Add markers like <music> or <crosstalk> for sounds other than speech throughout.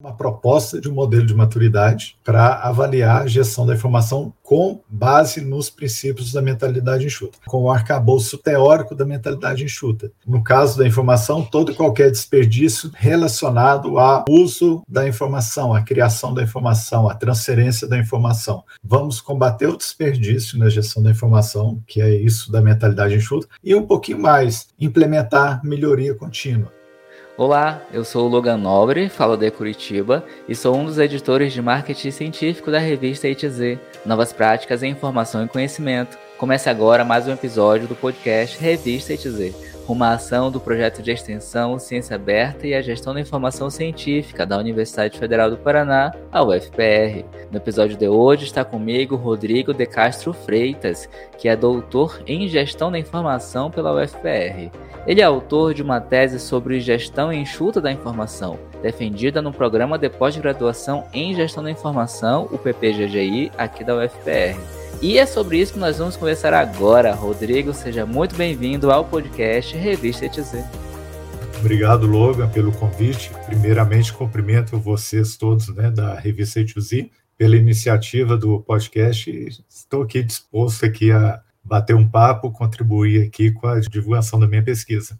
uma proposta de um modelo de maturidade para avaliar a gestão da informação com base nos princípios da mentalidade enxuta, com o arcabouço teórico da mentalidade enxuta. No caso da informação, todo e qualquer desperdício relacionado ao uso da informação, à criação da informação, à transferência da informação. Vamos combater o desperdício na gestão da informação, que é isso da mentalidade enxuta, e um pouquinho mais, implementar melhoria contínua. Olá, eu sou o Logan Nobre, falo de Curitiba e sou um dos editores de marketing científico da revista ITZ, Novas Práticas em Informação e Conhecimento. Comece agora mais um episódio do podcast Revista ITZ, uma ação do projeto de extensão Ciência Aberta e a Gestão da Informação Científica da Universidade Federal do Paraná, a UFPR. No episódio de hoje está comigo Rodrigo de Castro Freitas, que é doutor em Gestão da Informação pela UFPR. Ele é autor de uma tese sobre gestão enxuta da informação, defendida no programa de pós-graduação em gestão da informação, o PPGGI, aqui da UFPR. E é sobre isso que nós vamos conversar agora. Rodrigo, seja muito bem-vindo ao podcast Revista ETZ. Obrigado, Logan, pelo convite. Primeiramente, cumprimento vocês todos né, da Revista ETZ pela iniciativa do podcast. Estou aqui disposto aqui a bater um papo, contribuir aqui com a divulgação da minha pesquisa.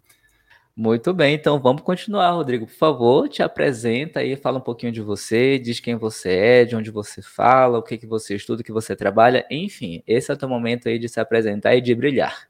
Muito bem, então vamos continuar, Rodrigo. Por favor, te apresenta aí, fala um pouquinho de você, diz quem você é, de onde você fala, o que, que você estuda, o que você trabalha, enfim, esse é o teu momento aí de se apresentar e de brilhar.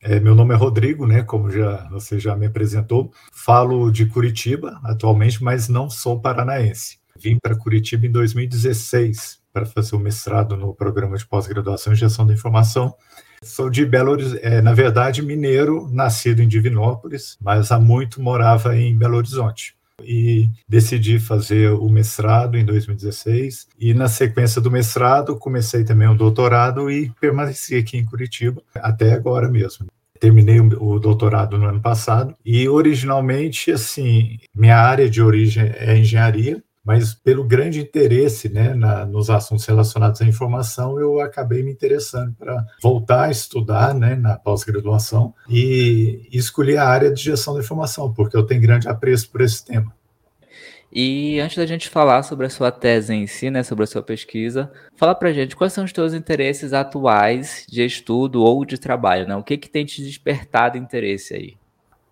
É, meu nome é Rodrigo, né? Como já você já me apresentou. Falo de Curitiba atualmente, mas não sou paranaense. Vim para Curitiba em 2016 para fazer o mestrado no programa de pós-graduação em gestão da informação. Sou de Belo Horizonte, é, na verdade, mineiro, nascido em Divinópolis, mas há muito morava em Belo Horizonte. E decidi fazer o mestrado em 2016. E na sequência do mestrado, comecei também o doutorado e permaneci aqui em Curitiba até agora mesmo terminei o doutorado no ano passado e originalmente assim minha área de origem é engenharia mas pelo grande interesse né, na, nos assuntos relacionados à informação, eu acabei me interessando para voltar a estudar né, na pós-graduação e, e escolhi a área de gestão da informação, porque eu tenho grande apreço por esse tema. E antes da gente falar sobre a sua tese em si, né, sobre a sua pesquisa, fala pra gente quais são os teus interesses atuais de estudo ou de trabalho, né? O que que tem te despertado interesse aí?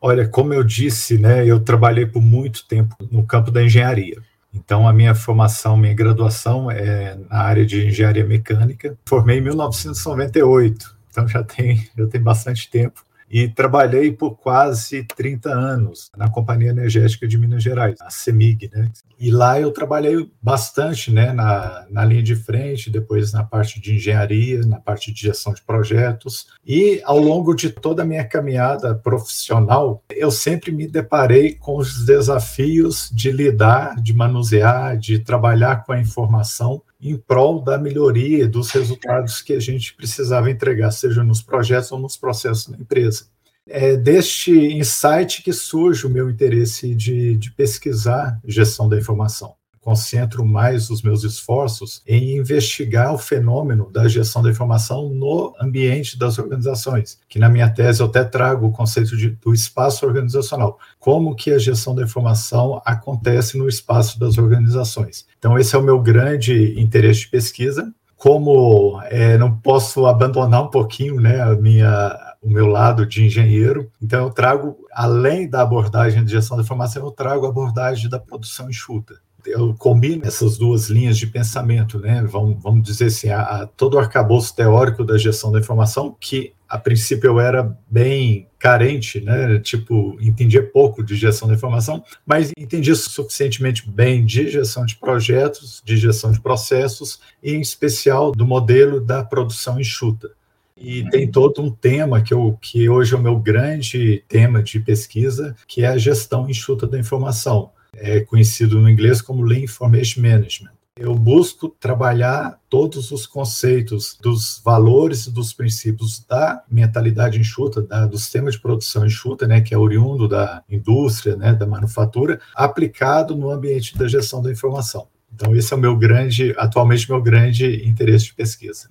Olha, como eu disse, né, eu trabalhei por muito tempo no campo da engenharia. Então, a minha formação, minha graduação é na área de engenharia mecânica. Formei em 1998, então já tem, já tem bastante tempo e trabalhei por quase 30 anos na Companhia Energética de Minas Gerais, a CEMIG, né? E lá eu trabalhei bastante, né, na, na linha de frente, depois na parte de engenharia, na parte de gestão de projetos. E ao longo de toda a minha caminhada profissional, eu sempre me deparei com os desafios de lidar, de manusear, de trabalhar com a informação em prol da melhoria dos resultados que a gente precisava entregar, seja nos projetos ou nos processos da empresa. É deste insight que surge o meu interesse de, de pesquisar gestão da informação concentro mais os meus esforços em investigar o fenômeno da gestão da informação no ambiente das organizações, que na minha tese eu até trago o conceito de, do espaço organizacional, como que a gestão da informação acontece no espaço das organizações. Então esse é o meu grande interesse de pesquisa. Como é, não posso abandonar um pouquinho né, a minha o meu lado de engenheiro. Então, eu trago, além da abordagem de gestão da informação, eu trago a abordagem da produção enxuta eu combino essas duas linhas de pensamento, né? Vamos, vamos dizer assim, a, a, todo o arcabouço teórico da gestão da informação, que a princípio eu era bem carente, né? Tipo, entendia pouco de gestão da informação, mas entendia suficientemente bem de gestão de projetos, de gestão de processos, e em especial do modelo da produção enxuta. E tem todo um tema que, eu, que hoje é o meu grande tema de pesquisa, que é a gestão enxuta da informação é conhecido no inglês como Lean Information Management. Eu busco trabalhar todos os conceitos dos valores e dos princípios da mentalidade enxuta, da, do sistema de produção enxuta, né, que é oriundo da indústria, né, da manufatura, aplicado no ambiente da gestão da informação. Então, esse é o meu grande, atualmente, meu grande interesse de pesquisa.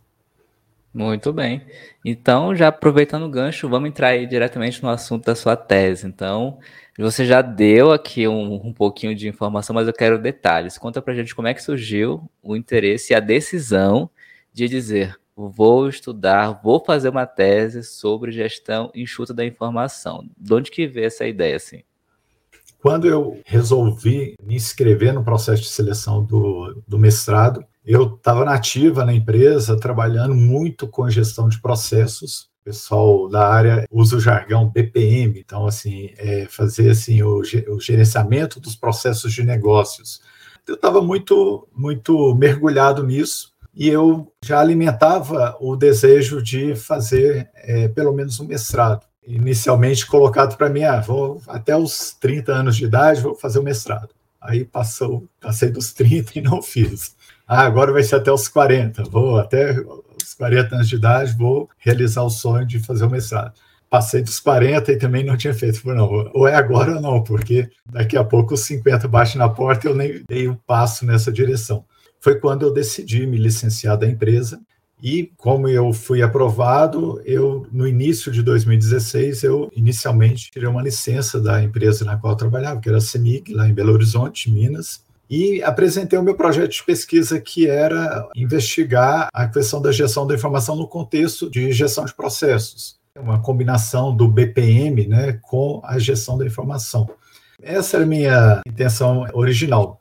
Muito bem. Então, já aproveitando o gancho, vamos entrar aí diretamente no assunto da sua tese. Então, você já deu aqui um, um pouquinho de informação, mas eu quero detalhes. Conta pra gente como é que surgiu o interesse e a decisão de dizer vou estudar, vou fazer uma tese sobre gestão enxuta da informação. De onde que veio essa ideia, assim? Quando eu resolvi me inscrever no processo de seleção do, do mestrado, eu estava nativa na empresa, trabalhando muito com gestão de processos. O pessoal da área usa o jargão BPM, então, assim, é fazer assim, o, o gerenciamento dos processos de negócios. Eu estava muito, muito mergulhado nisso e eu já alimentava o desejo de fazer é, pelo menos um mestrado. Inicialmente colocado para mim, ah, vou até os 30 anos de idade, vou fazer o mestrado. Aí passou, passei dos 30 e não fiz. Ah, agora vai ser até os 40, vou até os 40 anos de idade, vou realizar o sonho de fazer o mestrado. Passei dos 40 e também não tinha feito. Não, ou é agora ou não, porque daqui a pouco os 50 batem na porta e eu nem dei um passo nessa direção foi quando eu decidi me licenciar da empresa. E como eu fui aprovado, eu no início de 2016 eu inicialmente tirei uma licença da empresa na qual trabalhava, que era a CEMIG, lá em Belo Horizonte, Minas, e apresentei o meu projeto de pesquisa que era investigar a questão da gestão da informação no contexto de gestão de processos, uma combinação do BPM, né, com a gestão da informação. Essa era a minha intenção original.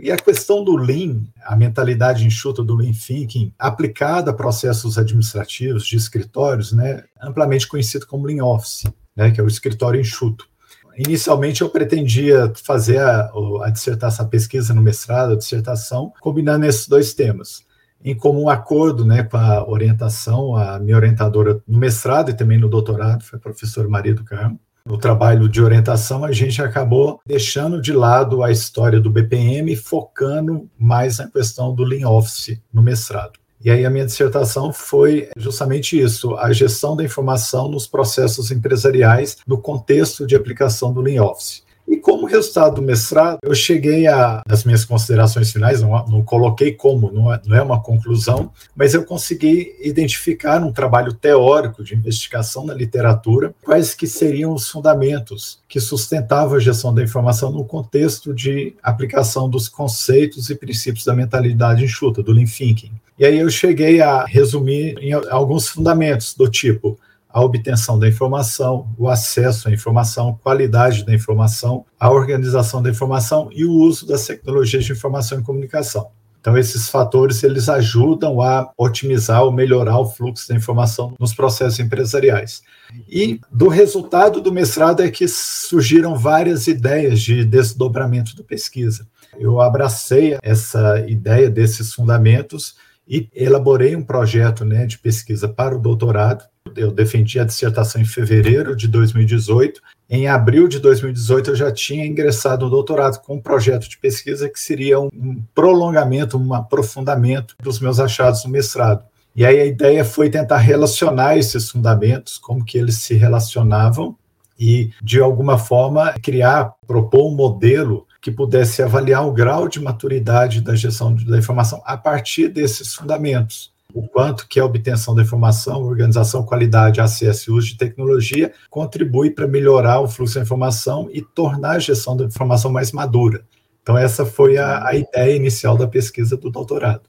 E a questão do Lean, a mentalidade enxuta do Lean Thinking, aplicada a processos administrativos de escritórios, né, amplamente conhecido como Lean Office, né, que é o escritório enxuto. Inicialmente eu pretendia fazer a, a dissertação, a pesquisa no mestrado, a dissertação, combinando esses dois temas. Em comum acordo né, com a orientação, a minha orientadora no mestrado e também no doutorado, foi a professora Maria do Carmo, no trabalho de orientação, a gente acabou deixando de lado a história do BPM, focando mais na questão do Lean Office no mestrado. E aí a minha dissertação foi justamente isso, a gestão da informação nos processos empresariais no contexto de aplicação do Lean Office. E como resultado do mestrado, eu cheguei a, nas minhas considerações finais, não, não coloquei como, não é, não é uma conclusão, mas eu consegui identificar um trabalho teórico de investigação na literatura quais que seriam os fundamentos que sustentavam a gestão da informação no contexto de aplicação dos conceitos e princípios da mentalidade enxuta, do Lean Thinking. E aí eu cheguei a resumir em alguns fundamentos do tipo a obtenção da informação, o acesso à informação, qualidade da informação, a organização da informação e o uso das tecnologias de informação e comunicação. Então, esses fatores eles ajudam a otimizar ou melhorar o fluxo da informação nos processos empresariais. E do resultado do mestrado é que surgiram várias ideias de desdobramento da pesquisa. Eu abracei essa ideia desses fundamentos e elaborei um projeto né, de pesquisa para o doutorado, eu defendi a dissertação em fevereiro de 2018. Em abril de 2018, eu já tinha ingressado no doutorado com um projeto de pesquisa que seria um prolongamento, um aprofundamento dos meus achados no mestrado. E aí a ideia foi tentar relacionar esses fundamentos, como que eles se relacionavam e, de alguma forma, criar, propor um modelo que pudesse avaliar o grau de maturidade da gestão da informação a partir desses fundamentos o quanto que a obtenção da informação, organização, qualidade, acesso e uso de tecnologia contribui para melhorar o fluxo da informação e tornar a gestão da informação mais madura. Então, essa foi a, a ideia inicial da pesquisa do doutorado.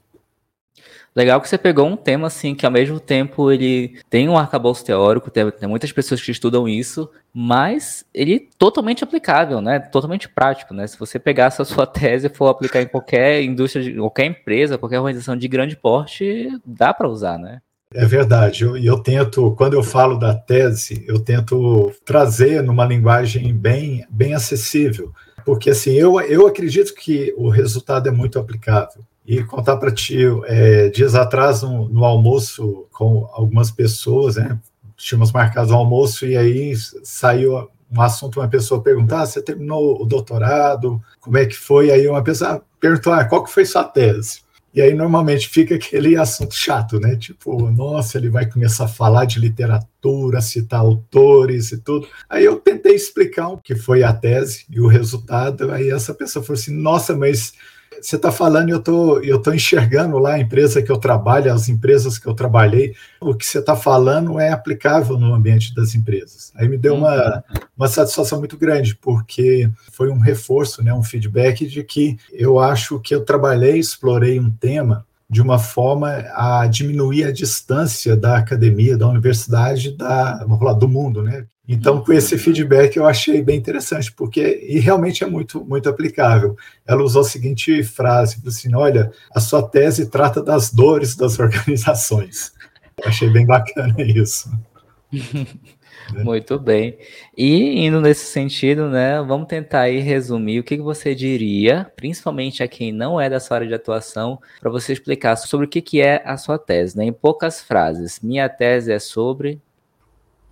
Legal que você pegou um tema assim que ao mesmo tempo ele tem um arcabouço teórico, tem, tem, muitas pessoas que estudam isso, mas ele é totalmente aplicável, né? Totalmente prático, né? Se você pegar essa <laughs> sua tese e for aplicar em qualquer indústria, qualquer empresa, qualquer organização de grande porte, dá para usar, né? É verdade, e eu, eu, tento, quando eu falo da tese, eu tento trazer numa linguagem bem, bem acessível, porque assim, eu, eu acredito que o resultado é muito aplicável e contar para ti, é, dias atrás, no, no, almoço com algumas pessoas, né? Tínhamos marcado o almoço e aí saiu um assunto, uma pessoa perguntar, ah, você terminou o doutorado, como é que foi? Aí uma pessoa perguntou, ah, qual que foi sua tese? E aí normalmente fica aquele assunto chato, né? Tipo, nossa, ele vai começar a falar de literatura, citar autores e tudo. Aí eu tentei explicar o que foi a tese e o resultado, aí essa pessoa falou assim, nossa, mas você está falando e eu tô, eu tô enxergando lá a empresa que eu trabalho, as empresas que eu trabalhei, o que você está falando é aplicável no ambiente das empresas. Aí me deu uma, uma satisfação muito grande, porque foi um reforço, né, um feedback de que eu acho que eu trabalhei, explorei um tema de uma forma a diminuir a distância da academia, da universidade, da, vamos falar, do mundo, né? Então, com esse feedback, eu achei bem interessante, porque e realmente é muito, muito aplicável. Ela usou a seguinte frase, assim, olha, a sua tese trata das dores das <laughs> organizações. Eu achei bem bacana isso. <laughs> Muito bem. E indo nesse sentido, né, vamos tentar aí resumir o que você diria, principalmente a quem não é da sua área de atuação, para você explicar sobre o que é a sua tese, né, em poucas frases. Minha tese é sobre...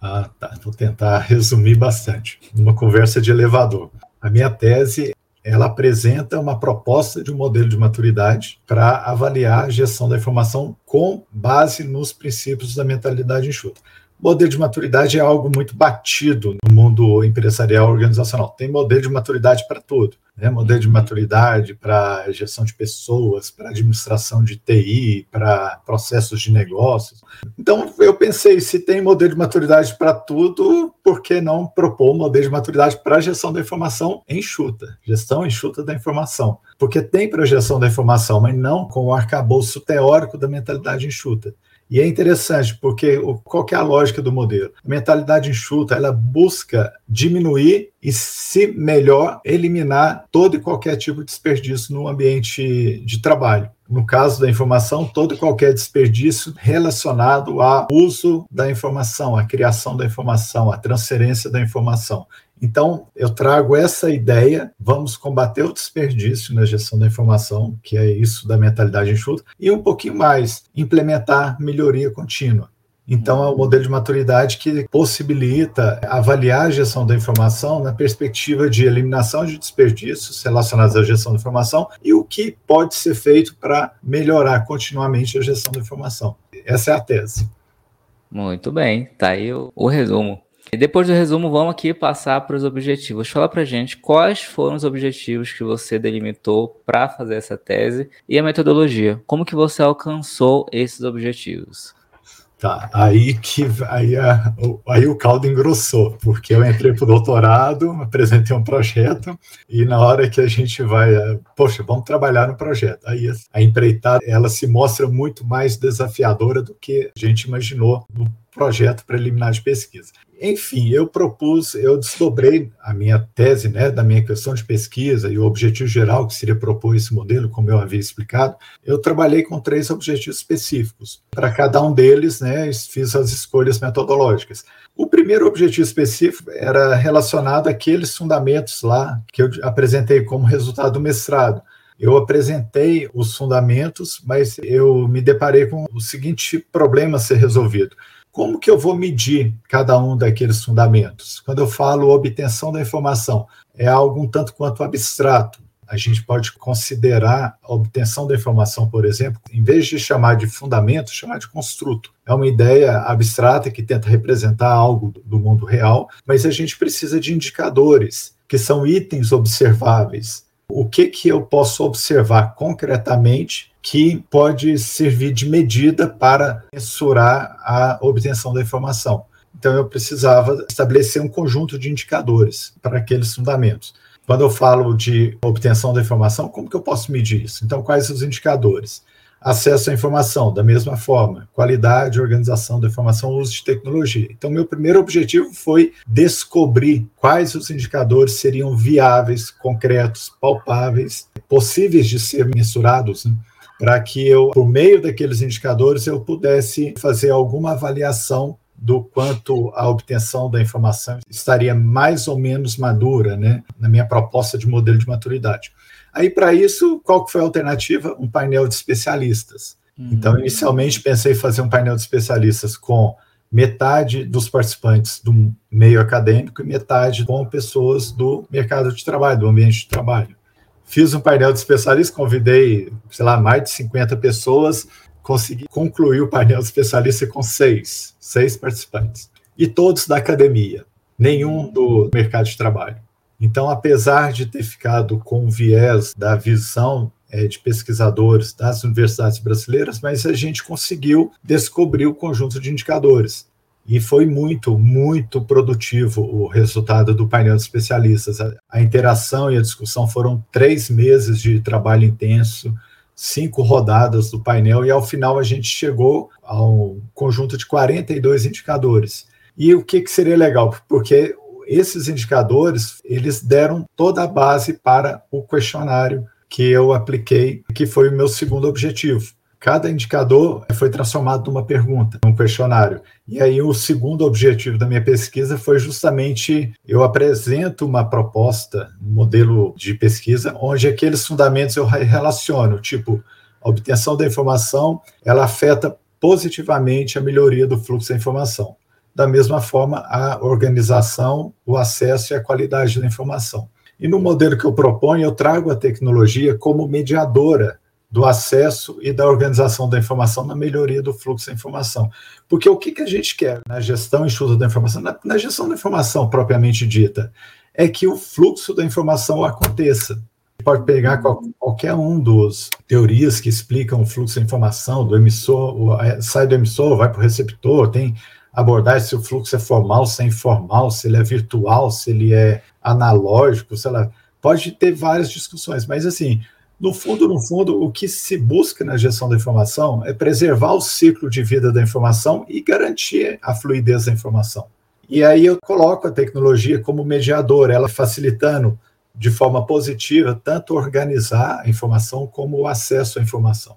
Ah, tá. Vou tentar resumir bastante. Numa conversa de elevador. A minha tese ela apresenta uma proposta de um modelo de maturidade para avaliar a gestão da informação com base nos princípios da mentalidade enxuta modelo de maturidade é algo muito batido no mundo empresarial organizacional. Tem modelo de maturidade para tudo. Né? Modelo de maturidade para gestão de pessoas, para administração de TI, para processos de negócios. Então, eu pensei, se tem modelo de maturidade para tudo, por que não propor modelo de maturidade para a gestão da informação enxuta? Gestão enxuta da informação. Porque tem projeção da informação, mas não com o arcabouço teórico da mentalidade enxuta. E é interessante, porque qual é a lógica do modelo? A mentalidade enxuta, ela busca diminuir e, se melhor, eliminar todo e qualquer tipo de desperdício no ambiente de trabalho. No caso da informação, todo e qualquer desperdício relacionado ao uso da informação, à criação da informação, à transferência da informação. Então, eu trago essa ideia, vamos combater o desperdício na gestão da informação, que é isso da mentalidade enxuta, e um pouquinho mais, implementar melhoria contínua. Então, é o modelo de maturidade que possibilita avaliar a gestão da informação na perspectiva de eliminação de desperdícios relacionados à gestão da informação e o que pode ser feito para melhorar continuamente a gestão da informação. Essa é a tese. Muito bem, tá aí o, o resumo. E depois do resumo, vamos aqui passar para os objetivos. Fala para gente quais foram os objetivos que você delimitou para fazer essa tese e a metodologia. Como que você alcançou esses objetivos? Tá, aí que aí, a, aí o caldo engrossou, porque eu entrei para o doutorado, apresentei um projeto, e na hora que a gente vai, eh, poxa, vamos trabalhar no projeto. Aí a empreitada ela se mostra muito mais desafiadora do que a gente imaginou no projeto preliminar de pesquisa. Enfim, eu propus, eu desdobrei a minha tese, né, da minha questão de pesquisa e o objetivo geral que seria propor esse modelo, como eu havia explicado. Eu trabalhei com três objetivos específicos. Para cada um deles, né, fiz as escolhas metodológicas. O primeiro objetivo específico era relacionado àqueles fundamentos lá que eu apresentei como resultado do mestrado. Eu apresentei os fundamentos, mas eu me deparei com o seguinte problema a ser resolvido. Como que eu vou medir cada um daqueles fundamentos? Quando eu falo obtenção da informação, é algo um tanto quanto abstrato. A gente pode considerar a obtenção da informação, por exemplo, em vez de chamar de fundamento, chamar de construto. É uma ideia abstrata que tenta representar algo do mundo real, mas a gente precisa de indicadores, que são itens observáveis. O que, que eu posso observar concretamente que pode servir de medida para mensurar a obtenção da informação. Então, eu precisava estabelecer um conjunto de indicadores para aqueles fundamentos. Quando eu falo de obtenção da informação, como que eu posso medir isso? Então, quais os indicadores? Acesso à informação, da mesma forma, qualidade, organização da informação, uso de tecnologia. Então, meu primeiro objetivo foi descobrir quais os indicadores seriam viáveis, concretos, palpáveis, possíveis de ser mensurados, né? Para que eu, por meio daqueles indicadores, eu pudesse fazer alguma avaliação do quanto a obtenção da informação estaria mais ou menos madura, né, na minha proposta de modelo de maturidade. Aí, para isso, qual que foi a alternativa? Um painel de especialistas. Uhum. Então, inicialmente, pensei em fazer um painel de especialistas com metade dos participantes do meio acadêmico e metade com pessoas do mercado de trabalho, do ambiente de trabalho. Fiz um painel de especialistas, convidei, sei lá, mais de 50 pessoas, consegui concluir o painel de especialistas com seis, seis participantes. E todos da academia, nenhum do mercado de trabalho. Então, apesar de ter ficado com o viés da visão é, de pesquisadores das universidades brasileiras, mas a gente conseguiu descobrir o conjunto de indicadores. E foi muito, muito produtivo o resultado do painel de especialistas. A, a interação e a discussão foram três meses de trabalho intenso, cinco rodadas do painel, e ao final a gente chegou ao conjunto de 42 indicadores. E o que, que seria legal? Porque esses indicadores, eles deram toda a base para o questionário que eu apliquei, que foi o meu segundo objetivo. Cada indicador foi transformado numa pergunta, num questionário. E aí o segundo objetivo da minha pesquisa foi justamente eu apresento uma proposta, um modelo de pesquisa, onde aqueles fundamentos eu relaciono, tipo, a obtenção da informação, ela afeta positivamente a melhoria do fluxo da informação da mesma forma a organização, o acesso e a qualidade da informação. E no modelo que eu proponho, eu trago a tecnologia como mediadora do acesso e da organização da informação na melhoria do fluxo da informação. Porque o que, que a gente quer na gestão e estudo da informação, na, na gestão da informação propriamente dita, é que o fluxo da informação aconteça. Pode pegar qual, qualquer um dos teorias que explicam o fluxo da informação, do emissor, sai do emissor, vai para o receptor, tem abordar se o fluxo é formal, se é informal, se ele é virtual, se ele é analógico, sei lá. Pode ter várias discussões, mas assim, no fundo, no fundo, o que se busca na gestão da informação é preservar o ciclo de vida da informação e garantir a fluidez da informação. E aí eu coloco a tecnologia como mediador, ela facilitando de forma positiva tanto organizar a informação como o acesso à informação.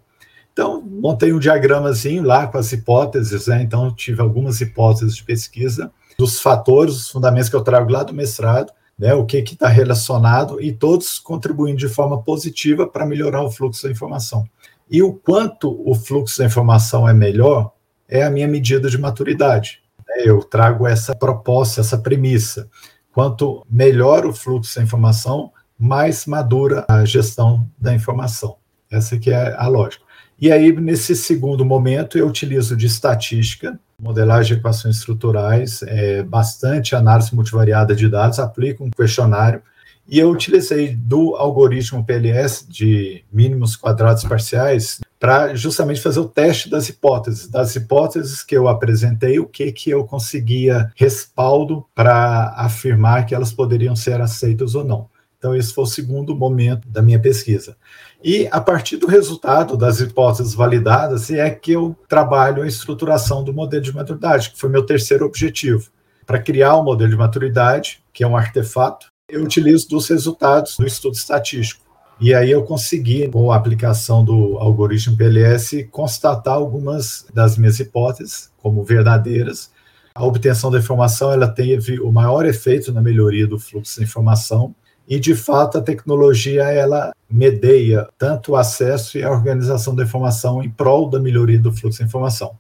Então, montei um diagramazinho lá com as hipóteses, né? Então, tive algumas hipóteses de pesquisa dos fatores, os fundamentos que eu trago lá do mestrado, né? O que está relacionado e todos contribuindo de forma positiva para melhorar o fluxo da informação. E o quanto o fluxo da informação é melhor é a minha medida de maturidade. Né? Eu trago essa proposta, essa premissa. Quanto melhor o fluxo da informação, mais madura a gestão da informação. Essa que é a lógica. E aí, nesse segundo momento, eu utilizo de estatística, modelagem de equações estruturais, é, bastante análise multivariada de dados, aplico um questionário, e eu utilizei do algoritmo PLS de mínimos quadrados parciais para justamente fazer o teste das hipóteses, das hipóteses que eu apresentei, o que que eu conseguia respaldo para afirmar que elas poderiam ser aceitas ou não. Então, esse foi o segundo momento da minha pesquisa. E a partir do resultado das hipóteses validadas é que eu trabalho a estruturação do modelo de maturidade, que foi meu terceiro objetivo. Para criar o um modelo de maturidade, que é um artefato, eu utilizo dos resultados do estudo estatístico. E aí eu consegui, com a aplicação do algoritmo PLS, constatar algumas das minhas hipóteses como verdadeiras. A obtenção da informação ela teve o maior efeito na melhoria do fluxo de informação e de fato a tecnologia ela medeia tanto o acesso e a organização da informação em prol da melhoria do fluxo de informação.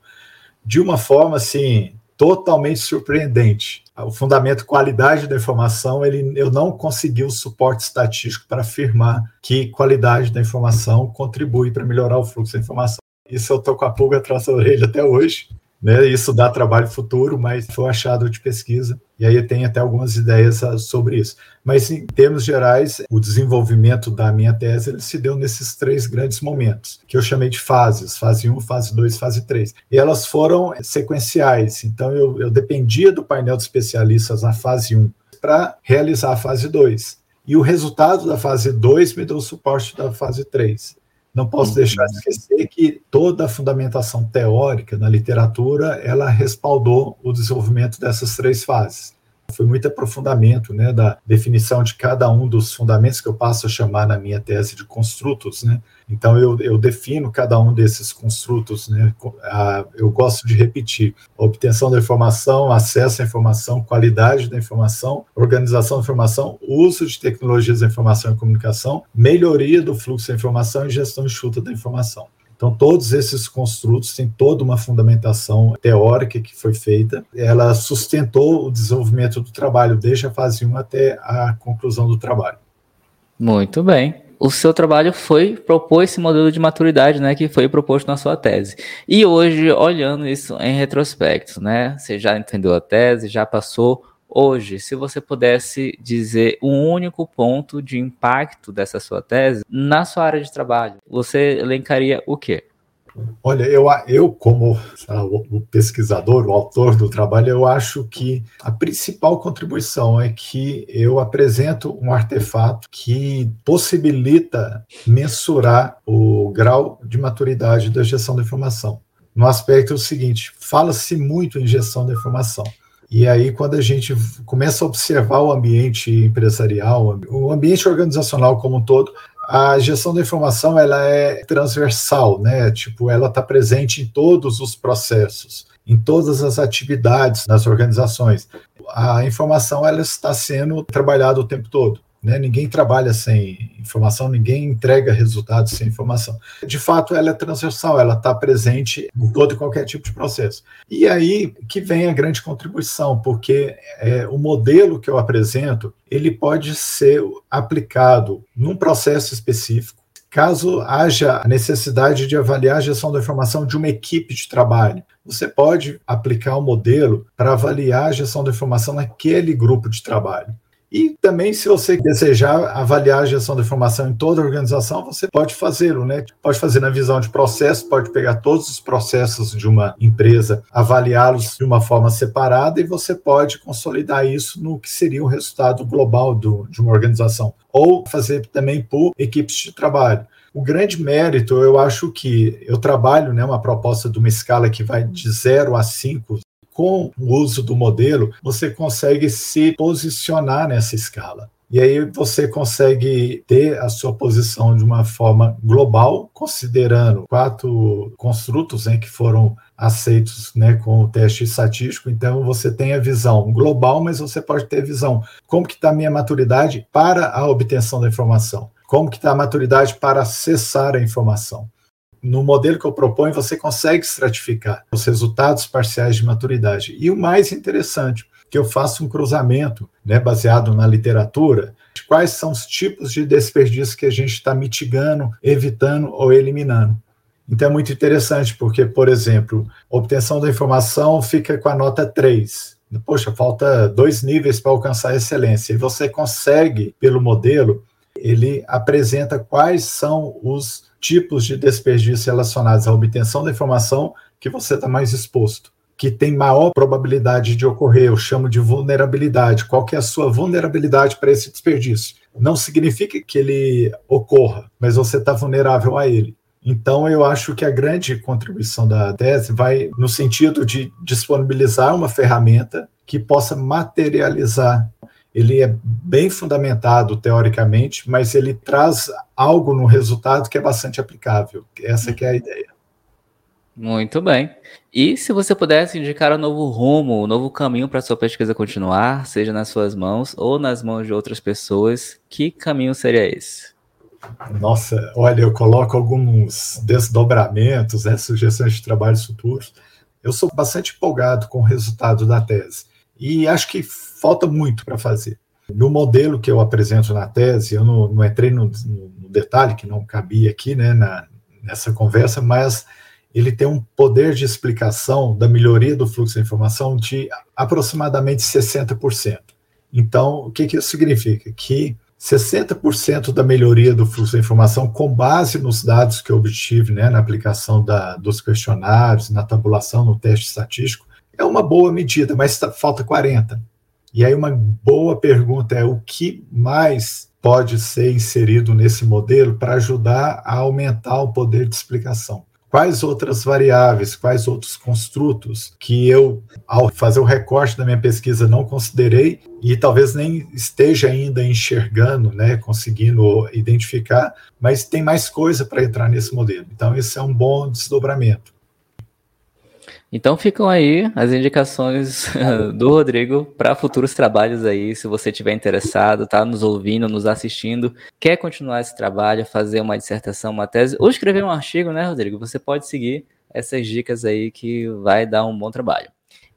De uma forma assim totalmente surpreendente. O fundamento qualidade da informação, ele, eu não consegui o suporte estatístico para afirmar que qualidade da informação contribui para melhorar o fluxo da informação. Isso eu estou com a pulga atrás da orelha até hoje. Né? Isso dá trabalho futuro, mas foi achado de pesquisa, e aí tem até algumas ideias ah, sobre isso. Mas, em termos gerais, o desenvolvimento da minha tese ele se deu nesses três grandes momentos, que eu chamei de fases: fase 1, fase 2, fase 3. E elas foram sequenciais, então eu, eu dependia do painel de especialistas na fase 1 para realizar a fase 2. E o resultado da fase 2 me deu o suporte da fase 3. Não posso deixar de esquecer que toda a fundamentação teórica na literatura ela respaldou o desenvolvimento dessas três fases foi muito aprofundamento né, da definição de cada um dos fundamentos que eu passo a chamar na minha tese de construtos. Né? Então, eu, eu defino cada um desses construtos. Né? Eu gosto de repetir: obtenção da informação, acesso à informação, qualidade da informação, organização da informação, uso de tecnologias da informação e comunicação, melhoria do fluxo da informação e gestão enxuta da informação. Então, todos esses construtos têm toda uma fundamentação teórica que foi feita. Ela sustentou o desenvolvimento do trabalho desde a fase 1 até a conclusão do trabalho. Muito bem. O seu trabalho foi propor esse modelo de maturidade, né, que foi proposto na sua tese. E hoje, olhando isso em retrospecto, né, você já entendeu a tese, já passou Hoje, se você pudesse dizer um único ponto de impacto dessa sua tese na sua área de trabalho, você elencaria o quê? Olha, eu, eu como o pesquisador, o autor do trabalho, eu acho que a principal contribuição é que eu apresento um artefato que possibilita mensurar o grau de maturidade da gestão da informação. No aspecto seguinte, fala-se muito em gestão da informação. E aí, quando a gente começa a observar o ambiente empresarial, o ambiente organizacional como um todo, a gestão da informação ela é transversal, né? Tipo, ela está presente em todos os processos, em todas as atividades das organizações. A informação ela está sendo trabalhada o tempo todo. Né? Ninguém trabalha sem informação, ninguém entrega resultados sem informação. De fato, ela é transversal, ela está presente em todo e qualquer tipo de processo. E aí que vem a grande contribuição, porque é, o modelo que eu apresento ele pode ser aplicado num processo específico, caso haja necessidade de avaliar a gestão da informação de uma equipe de trabalho. Você pode aplicar o modelo para avaliar a gestão da informação naquele grupo de trabalho. E também, se você desejar avaliar a gestão da informação em toda a organização, você pode fazê-lo, né? Pode fazer na visão de processo, pode pegar todos os processos de uma empresa, avaliá-los de uma forma separada e você pode consolidar isso no que seria o resultado global do, de uma organização. Ou fazer também por equipes de trabalho. O grande mérito, eu acho que eu trabalho né, uma proposta de uma escala que vai de 0 a 5 com o uso do modelo, você consegue se posicionar nessa escala. E aí você consegue ter a sua posição de uma forma global, considerando quatro construtos né, que foram aceitos né, com o teste estatístico. Então você tem a visão global, mas você pode ter visão como que está a minha maturidade para a obtenção da informação, como que está a maturidade para acessar a informação no modelo que eu proponho, você consegue estratificar os resultados parciais de maturidade. E o mais interessante, que eu faço um cruzamento, né, baseado na literatura, de quais são os tipos de desperdício que a gente está mitigando, evitando ou eliminando. Então é muito interessante, porque, por exemplo, obtenção da informação fica com a nota 3. Poxa, falta dois níveis para alcançar a excelência. E você consegue, pelo modelo, ele apresenta quais são os tipos de desperdício relacionados à obtenção da informação que você está mais exposto, que tem maior probabilidade de ocorrer. Eu chamo de vulnerabilidade. Qual que é a sua vulnerabilidade para esse desperdício? Não significa que ele ocorra, mas você está vulnerável a ele. Então, eu acho que a grande contribuição da tese vai no sentido de disponibilizar uma ferramenta que possa materializar ele é bem fundamentado teoricamente, mas ele traz algo no resultado que é bastante aplicável. Essa que é a ideia. Muito bem. E se você pudesse indicar um novo rumo, um novo caminho para a sua pesquisa continuar, seja nas suas mãos ou nas mãos de outras pessoas, que caminho seria esse? Nossa, olha, eu coloco alguns desdobramentos, né, sugestões de trabalhos futuros. Eu sou bastante empolgado com o resultado da tese. E acho que falta muito para fazer. No modelo que eu apresento na tese, eu não, não entrei no, no, detalhe, que não cabia aqui né, na, nessa conversa, mas ele tem um poder de explicação da melhoria do fluxo de informação de aproximadamente 60%. Então, o que, que isso significa? Que 60% da melhoria do fluxo de informação, com base nos dados que eu obtive né, na aplicação da, dos questionários, na tabulação, no teste estatístico, é uma boa medida, mas tá, falta 40%. E aí uma boa pergunta é o que mais pode ser inserido nesse modelo para ajudar a aumentar o poder de explicação? Quais outras variáveis, quais outros construtos que eu, ao fazer o recorte da minha pesquisa, não considerei e talvez nem esteja ainda enxergando, né, conseguindo identificar, mas tem mais coisa para entrar nesse modelo. Então, esse é um bom desdobramento. Então ficam aí as indicações <laughs> do Rodrigo para futuros trabalhos aí, se você tiver interessado, tá nos ouvindo, nos assistindo, quer continuar esse trabalho, fazer uma dissertação, uma tese, ou escrever um artigo, né, Rodrigo? Você pode seguir essas dicas aí que vai dar um bom trabalho.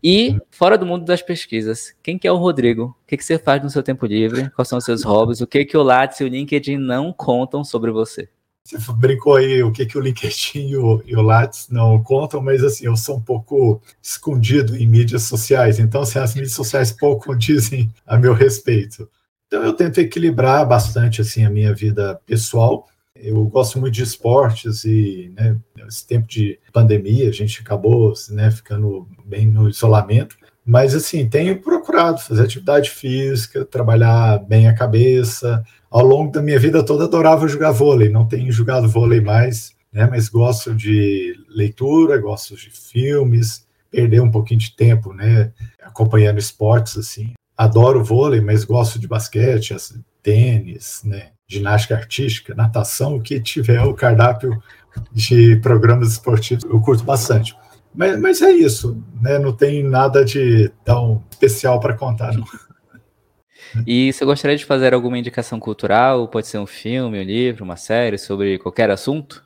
E fora do mundo das pesquisas, quem que é o Rodrigo? O que, que você faz no seu tempo livre? Quais são os seus hobbies? O que que o Lattes e o LinkedIn não contam sobre você? Você brincou aí o que, que o LinkedIn e o, e o Lattes não contam, mas assim, eu sou um pouco escondido em mídias sociais, então assim, as mídias sociais pouco <laughs> dizem a meu respeito. Então eu tento equilibrar bastante assim a minha vida pessoal. Eu gosto muito de esportes e né, esse tempo de pandemia a gente acabou né, ficando bem no isolamento. Mas assim, tenho procurado fazer atividade física, trabalhar bem a cabeça, ao longo da minha vida toda adorava jogar vôlei, não tenho jogado vôlei mais, né, mas gosto de leitura, gosto de filmes, perder um pouquinho de tempo, né, acompanhando esportes assim. Adoro vôlei, mas gosto de basquete, tênis, né, ginástica artística, natação, o que tiver o cardápio de programas esportivos, eu curto bastante. Mas, mas é isso, né? Não tem nada de tão especial para contar. Não. E você gostaria de fazer alguma indicação cultural? Pode ser um filme, um livro, uma série sobre qualquer assunto?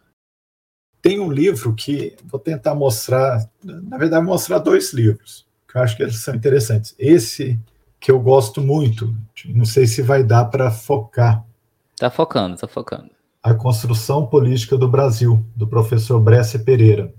Tem um livro que vou tentar mostrar, na verdade, mostrar dois livros, que eu acho que eles são interessantes. Esse que eu gosto muito, não sei se vai dar para focar. Tá focando, tá focando. A Construção Política do Brasil, do professor Brescia Pereira.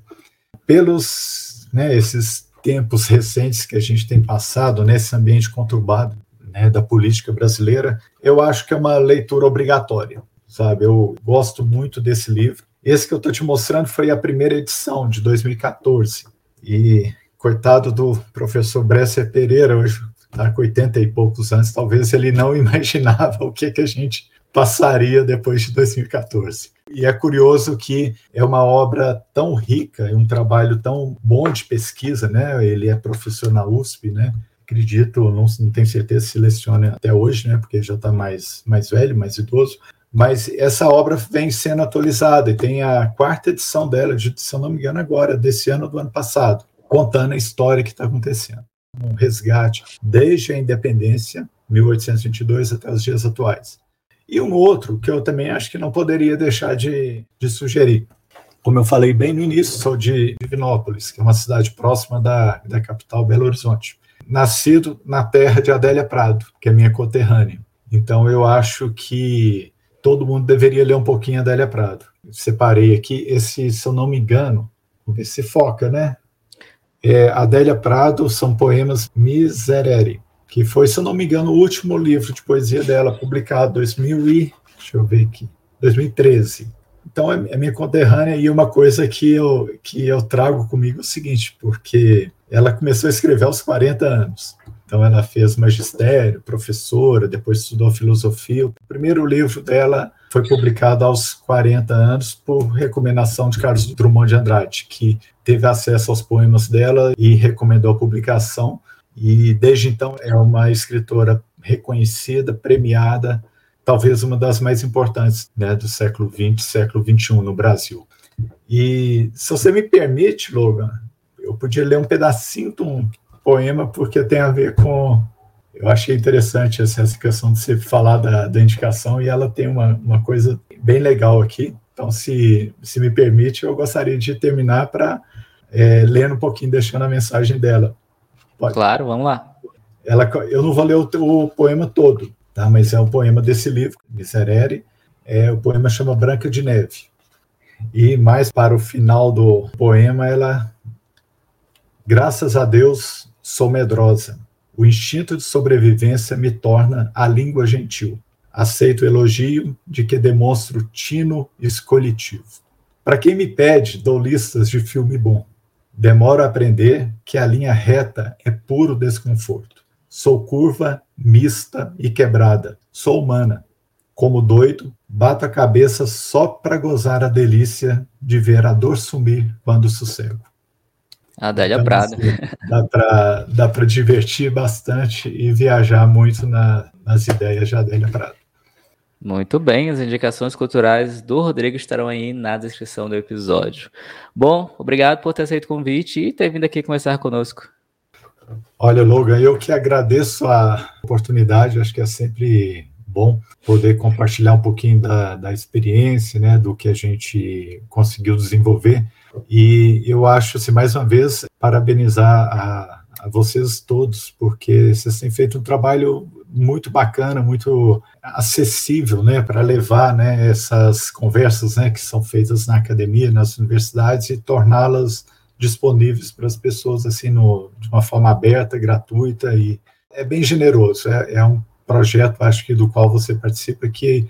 Pelos né, esses tempos recentes que a gente tem passado nesse ambiente conturbado, né, da política brasileira, eu acho que é uma leitura obrigatória, sabe? Eu gosto muito desse livro. Esse que eu estou te mostrando foi a primeira edição, de 2014. E, coitado do professor Bresser Pereira, hoje está com 80 e poucos anos, talvez ele não <laughs> imaginava o que, que a gente passaria depois de 2014. E é curioso que é uma obra tão rica, é um trabalho tão bom de pesquisa, né? Ele é professor na USP, né? Acredito, não, não tenho certeza se leciona até hoje, né, porque já está mais, mais velho, mais idoso, mas essa obra vem sendo atualizada e tem a quarta edição dela, de, se eu não me engano agora, desse ano do ano passado, contando a história que está acontecendo. Um resgate desde a independência, 1822, até os dias atuais. E um outro que eu também acho que não poderia deixar de, de sugerir. Como eu falei bem no início, sou de Divinópolis, que é uma cidade próxima da, da capital Belo Horizonte nascido na terra de Adélia Prado, que é minha conterrânea. Então eu acho que todo mundo deveria ler um pouquinho Adélia Prado. Separei aqui esse, se eu não me engano, vamos ver se foca, né? É, Adélia Prado são poemas Miserere, que foi, se eu não me engano, o último livro de poesia dela, publicado em 2000 e, deixa eu ver aqui, 2013. Então é, é minha conterrânea e uma coisa que eu, que eu trago comigo é o seguinte, porque ela começou a escrever aos 40 anos. Então, ela fez magistério, professora, depois estudou filosofia. O primeiro livro dela foi publicado aos 40 anos por recomendação de Carlos Drummond de Andrade, que teve acesso aos poemas dela e recomendou a publicação. E desde então é uma escritora reconhecida, premiada, talvez uma das mais importantes né, do século XX, século XXI no Brasil. E se você me permite, Logan, eu podia ler um pedacinho de um poema, porque tem a ver com. Eu achei interessante essa, essa questão de você falar da, da indicação, e ela tem uma, uma coisa bem legal aqui. Então, se, se me permite, eu gostaria de terminar para é, ler um pouquinho, deixando a mensagem dela. Pode. Claro, vamos lá. Ela, eu não vou ler o, o poema todo, tá? mas é um poema desse livro, Miserere. É, o poema chama Branca de Neve. E mais para o final do poema, ela Graças a Deus, sou medrosa. O instinto de sobrevivência me torna a língua gentil. Aceito o elogio de que demonstro tino escolitivo. Para quem me pede, dou listas de filme bom. Demoro a aprender que a linha reta é puro desconforto. Sou curva, mista e quebrada. Sou humana. Como doido, bato a cabeça só para gozar a delícia de ver a dor sumir quando sossego. Adélia então, Prado. Assim, dá para divertir bastante e viajar muito na, nas ideias de Adélia Prado. Muito bem, as indicações culturais do Rodrigo estarão aí na descrição do episódio. Bom, obrigado por ter aceito o convite e ter vindo aqui conversar conosco. Olha, Logan, eu que agradeço a oportunidade, acho que é sempre bom poder compartilhar um pouquinho da, da experiência, né, do que a gente conseguiu desenvolver e eu acho, assim, mais uma vez, parabenizar a, a vocês todos, porque vocês têm feito um trabalho muito bacana, muito acessível, né, para levar, né, essas conversas, né, que são feitas na academia, nas universidades e torná-las disponíveis para as pessoas assim no, de uma forma aberta, gratuita e é bem generoso. É, é um projeto, acho que do qual você participa que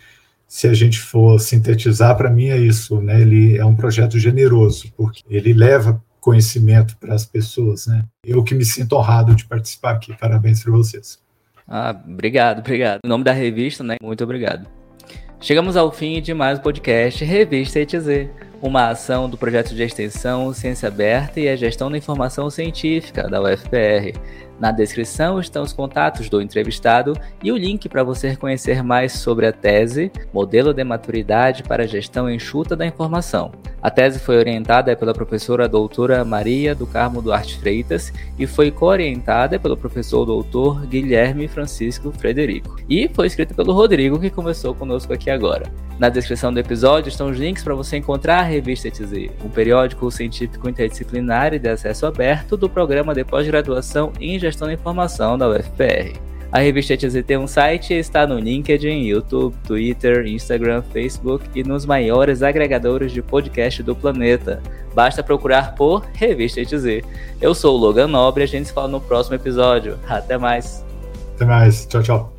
se a gente for sintetizar, para mim é isso, né? Ele é um projeto generoso, porque ele leva conhecimento para as pessoas, né? Eu que me sinto honrado de participar aqui. Parabéns para vocês. Ah, obrigado, obrigado. Em nome da revista, né? Muito obrigado. Chegamos ao fim de mais um podcast Revista ETZ, uma ação do projeto de extensão Ciência Aberta e a Gestão da Informação Científica da UFPR. Na descrição estão os contatos do entrevistado e o link para você conhecer mais sobre a tese Modelo de Maturidade para Gestão Enxuta da Informação. A tese foi orientada pela professora doutora Maria do Carmo Duarte Freitas e foi co-orientada pelo professor doutor Guilherme Francisco Frederico. E foi escrita pelo Rodrigo, que começou conosco aqui agora. Na descrição do episódio estão os links para você encontrar a revista ETZ, um periódico científico interdisciplinar e de acesso aberto do programa de pós-graduação em Gestão da Informação da UFPR. A revista ETZ tem um site e está no LinkedIn, YouTube, Twitter, Instagram, Facebook e nos maiores agregadores de podcast do planeta. Basta procurar por Revista ETZ. Eu sou o Logan Nobre e a gente se fala no próximo episódio. Até mais. Até mais. Tchau, tchau.